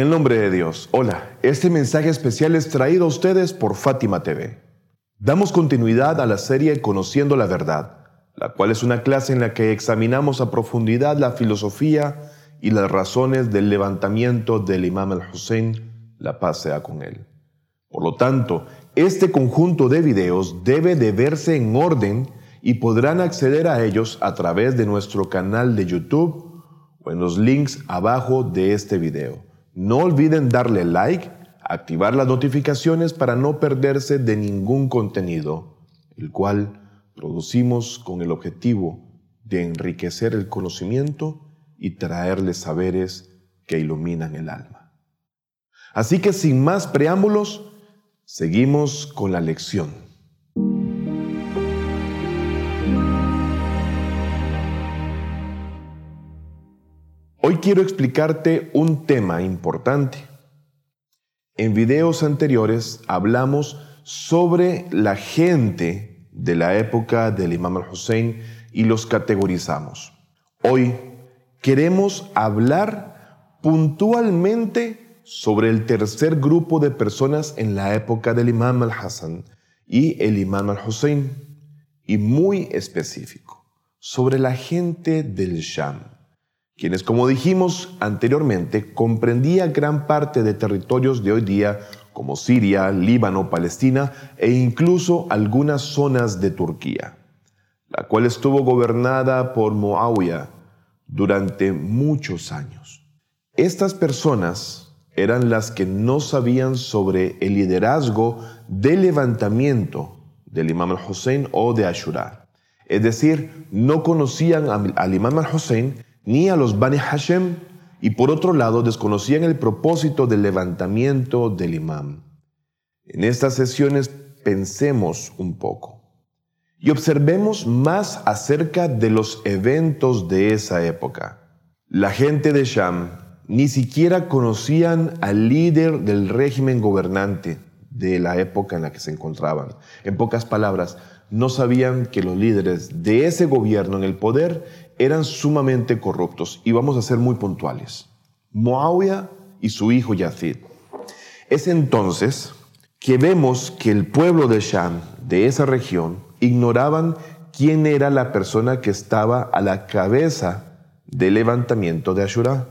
El nombre de Dios, hola, este mensaje especial es traído a ustedes por Fátima TV. Damos continuidad a la serie Conociendo la Verdad, la cual es una clase en la que examinamos a profundidad la filosofía y las razones del levantamiento del imam al-Hussein, la paz sea con él. Por lo tanto, este conjunto de videos debe de verse en orden y podrán acceder a ellos a través de nuestro canal de YouTube o en los links abajo de este video. No olviden darle like, activar las notificaciones para no perderse de ningún contenido, el cual producimos con el objetivo de enriquecer el conocimiento y traerles saberes que iluminan el alma. Así que sin más preámbulos, seguimos con la lección. Hoy quiero explicarte un tema importante. En videos anteriores hablamos sobre la gente de la época del Imam al-Hussein y los categorizamos. Hoy queremos hablar puntualmente sobre el tercer grupo de personas en la época del Imam al-Hassan y el Imam al-Hussein, y muy específico, sobre la gente del Sham quienes, como dijimos anteriormente, comprendía gran parte de territorios de hoy día como Siria, Líbano, Palestina e incluso algunas zonas de Turquía, la cual estuvo gobernada por Muawiyah durante muchos años. Estas personas eran las que no sabían sobre el liderazgo del levantamiento del imam al-Hussein o de Ashura. Es decir, no conocían al imam al-Hussein ni a los Bani Hashem, y por otro lado desconocían el propósito del levantamiento del imam. En estas sesiones pensemos un poco y observemos más acerca de los eventos de esa época. La gente de Sham ni siquiera conocían al líder del régimen gobernante de la época en la que se encontraban. En pocas palabras, no sabían que los líderes de ese gobierno en el poder eran sumamente corruptos y vamos a ser muy puntuales. Muawiyah y su hijo Yazid. Es entonces que vemos que el pueblo de Sham, de esa región, ignoraban quién era la persona que estaba a la cabeza del levantamiento de Ashura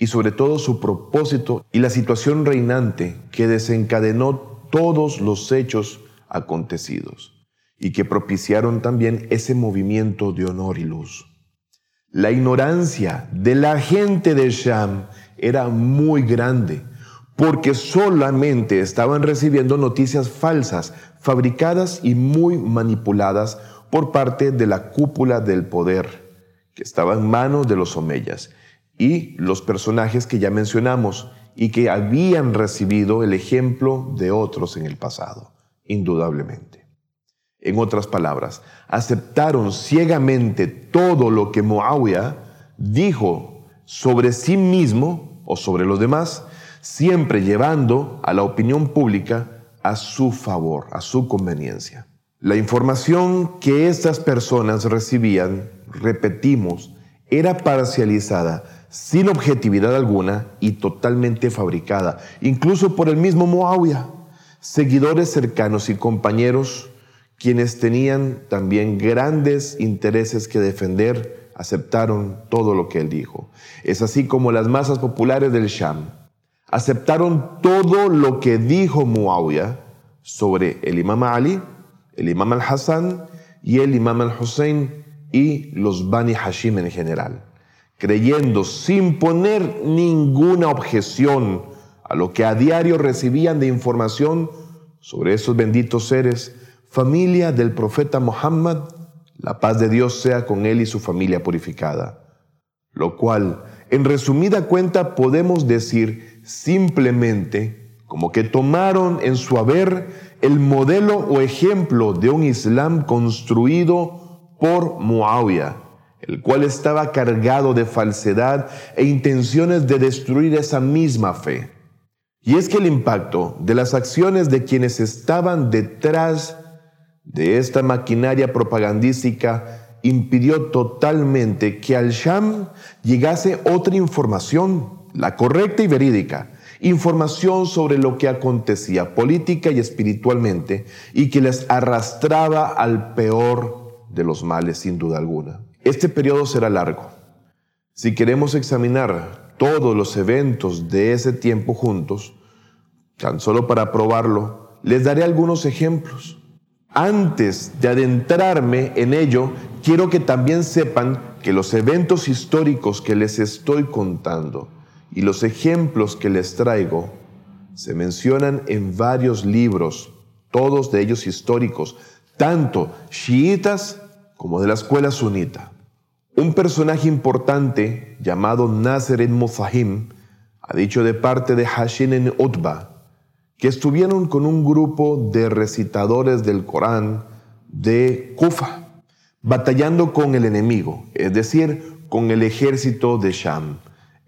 y sobre todo su propósito y la situación reinante que desencadenó todos los hechos acontecidos y que propiciaron también ese movimiento de honor y luz. La ignorancia de la gente de Sham era muy grande porque solamente estaban recibiendo noticias falsas, fabricadas y muy manipuladas por parte de la cúpula del poder, que estaba en manos de los omeyas, y los personajes que ya mencionamos y que habían recibido el ejemplo de otros en el pasado, indudablemente. En otras palabras, aceptaron ciegamente todo lo que Muawiyah dijo sobre sí mismo o sobre los demás, siempre llevando a la opinión pública a su favor, a su conveniencia. La información que estas personas recibían, repetimos, era parcializada, sin objetividad alguna y totalmente fabricada, incluso por el mismo Muawiyah. Seguidores cercanos y compañeros quienes tenían también grandes intereses que defender aceptaron todo lo que él dijo. Es así como las masas populares del Sham aceptaron todo lo que dijo Muawiyah sobre el imam Ali, el imam al-Hassan y el imam al-Hussein y los Bani Hashim en general, creyendo sin poner ninguna objeción a lo que a diario recibían de información sobre esos benditos seres familia del profeta Muhammad, la paz de Dios sea con él y su familia purificada. Lo cual, en resumida cuenta, podemos decir simplemente como que tomaron en su haber el modelo o ejemplo de un Islam construido por Muawiyah, el cual estaba cargado de falsedad e intenciones de destruir esa misma fe. Y es que el impacto de las acciones de quienes estaban detrás de esta maquinaria propagandística impidió totalmente que al Sham llegase otra información, la correcta y verídica, información sobre lo que acontecía política y espiritualmente y que les arrastraba al peor de los males sin duda alguna. Este periodo será largo. Si queremos examinar todos los eventos de ese tiempo juntos, tan solo para probarlo, les daré algunos ejemplos. Antes de adentrarme en ello, quiero que también sepan que los eventos históricos que les estoy contando y los ejemplos que les traigo se mencionan en varios libros, todos de ellos históricos, tanto chiitas como de la escuela sunita. Un personaje importante llamado Nasser en Mufahim ha dicho de parte de Hashin en Utba que estuvieron con un grupo de recitadores del Corán de Kufa, batallando con el enemigo, es decir, con el ejército de Sham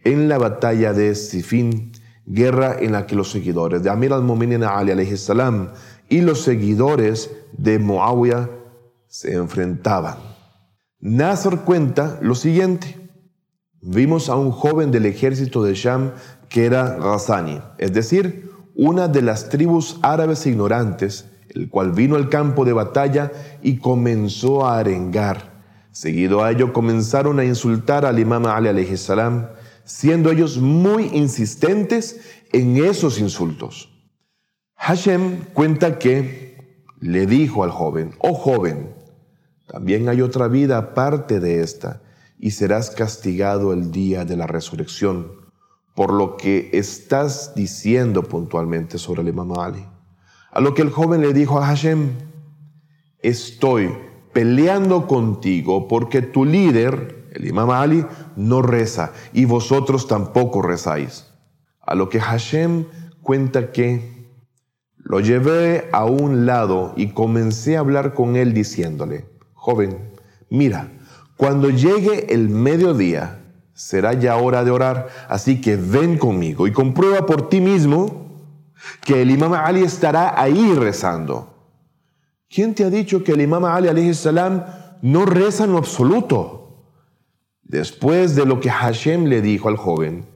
en la batalla de Sifin, guerra en la que los seguidores de Amir al-Mu'minin Ali salam y los seguidores de Muawiyah se enfrentaban. Nasr cuenta lo siguiente. Vimos a un joven del ejército de Sham que era Ghazani, es decir, una de las tribus árabes ignorantes, el cual vino al campo de batalla y comenzó a arengar. Seguido a ello comenzaron a insultar al imam Ali salam siendo ellos muy insistentes en esos insultos. Hashem cuenta que le dijo al joven, oh joven, también hay otra vida aparte de esta, y serás castigado el día de la resurrección por lo que estás diciendo puntualmente sobre el Imam Ali. A lo que el joven le dijo a Hashem, estoy peleando contigo porque tu líder, el imam Ali no reza y vosotros tampoco rezáis. A lo que Hashem cuenta que lo llevé a un lado y comencé a hablar con él diciéndole, joven, mira, cuando llegue el mediodía será ya hora de orar, así que ven conmigo y comprueba por ti mismo que el imam Ali estará ahí rezando. ¿Quién te ha dicho que el imam Ali no reza en lo absoluto? Después de lo que Hashem le dijo al joven,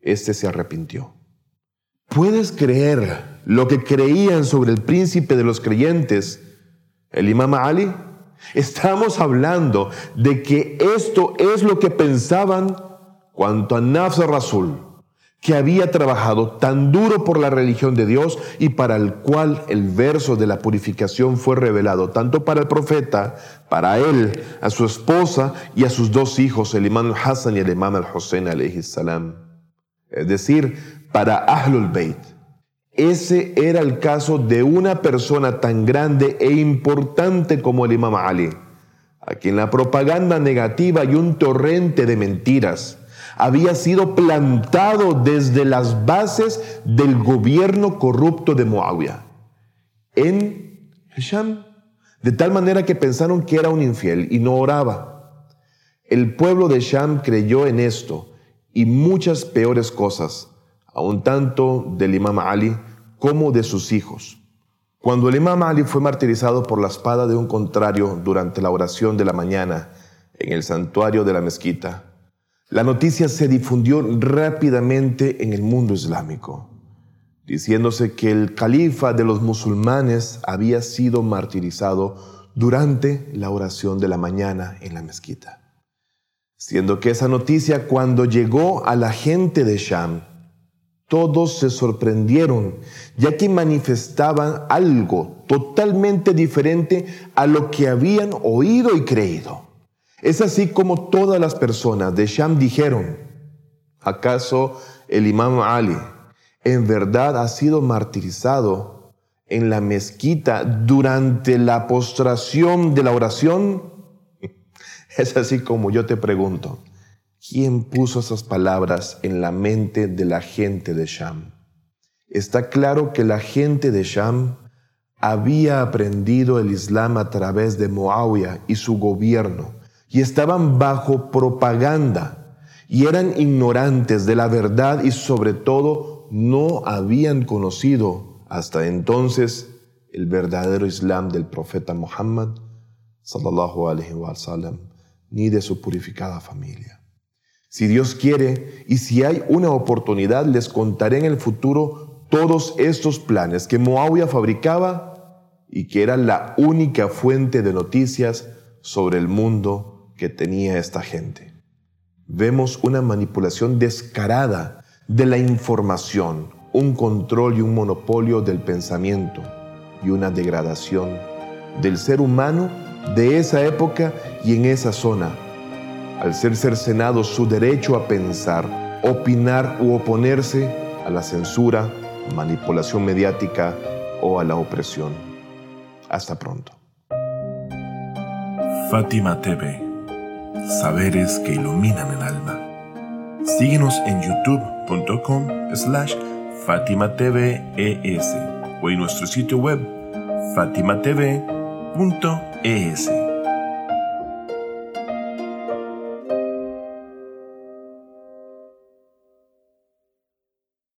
éste se arrepintió. ¿Puedes creer lo que creían sobre el príncipe de los creyentes, el imam Ali? Estamos hablando de que esto es lo que pensaban cuanto a Nafs Rasul, que había trabajado tan duro por la religión de Dios y para el cual el verso de la purificación fue revelado tanto para el profeta, para él, a su esposa y a sus dos hijos, el imam Hassan y el imam al-Hussein. Es decir, para Ahlul Bayt. Ese era el caso de una persona tan grande e importante como el imam Ali, a quien la propaganda negativa y un torrente de mentiras había sido plantado desde las bases del gobierno corrupto de Muawiyah en Sham, de tal manera que pensaron que era un infiel y no oraba. El pueblo de Sham creyó en esto y muchas peores cosas, aun tanto del imam Ali como de sus hijos. Cuando el imam Ali fue martirizado por la espada de un contrario durante la oración de la mañana en el santuario de la mezquita, la noticia se difundió rápidamente en el mundo islámico, diciéndose que el califa de los musulmanes había sido martirizado durante la oración de la mañana en la mezquita. Siendo que esa noticia cuando llegó a la gente de Sham, todos se sorprendieron, ya que manifestaban algo totalmente diferente a lo que habían oído y creído. Es así como todas las personas de Sham dijeron, ¿acaso el imam Ali en verdad ha sido martirizado en la mezquita durante la postración de la oración? Es así como yo te pregunto, ¿quién puso esas palabras en la mente de la gente de Sham? Está claro que la gente de Sham había aprendido el Islam a través de Muawiyah y su gobierno y estaban bajo propaganda y eran ignorantes de la verdad y sobre todo no habían conocido hasta entonces el verdadero Islam del profeta Muhammad sallallahu alaihi wasallam ni de su purificada familia. Si Dios quiere y si hay una oportunidad, les contaré en el futuro todos estos planes que Moabia fabricaba y que era la única fuente de noticias sobre el mundo que tenía esta gente. Vemos una manipulación descarada de la información, un control y un monopolio del pensamiento y una degradación del ser humano de esa época y en esa zona, al ser cercenado su derecho a pensar, opinar u oponerse a la censura, manipulación mediática o a la opresión. Hasta pronto. Fátima TV. Saberes que iluminan el alma. Síguenos en youtube.com slash Fátima ES o en nuestro sitio web fatimatv.es.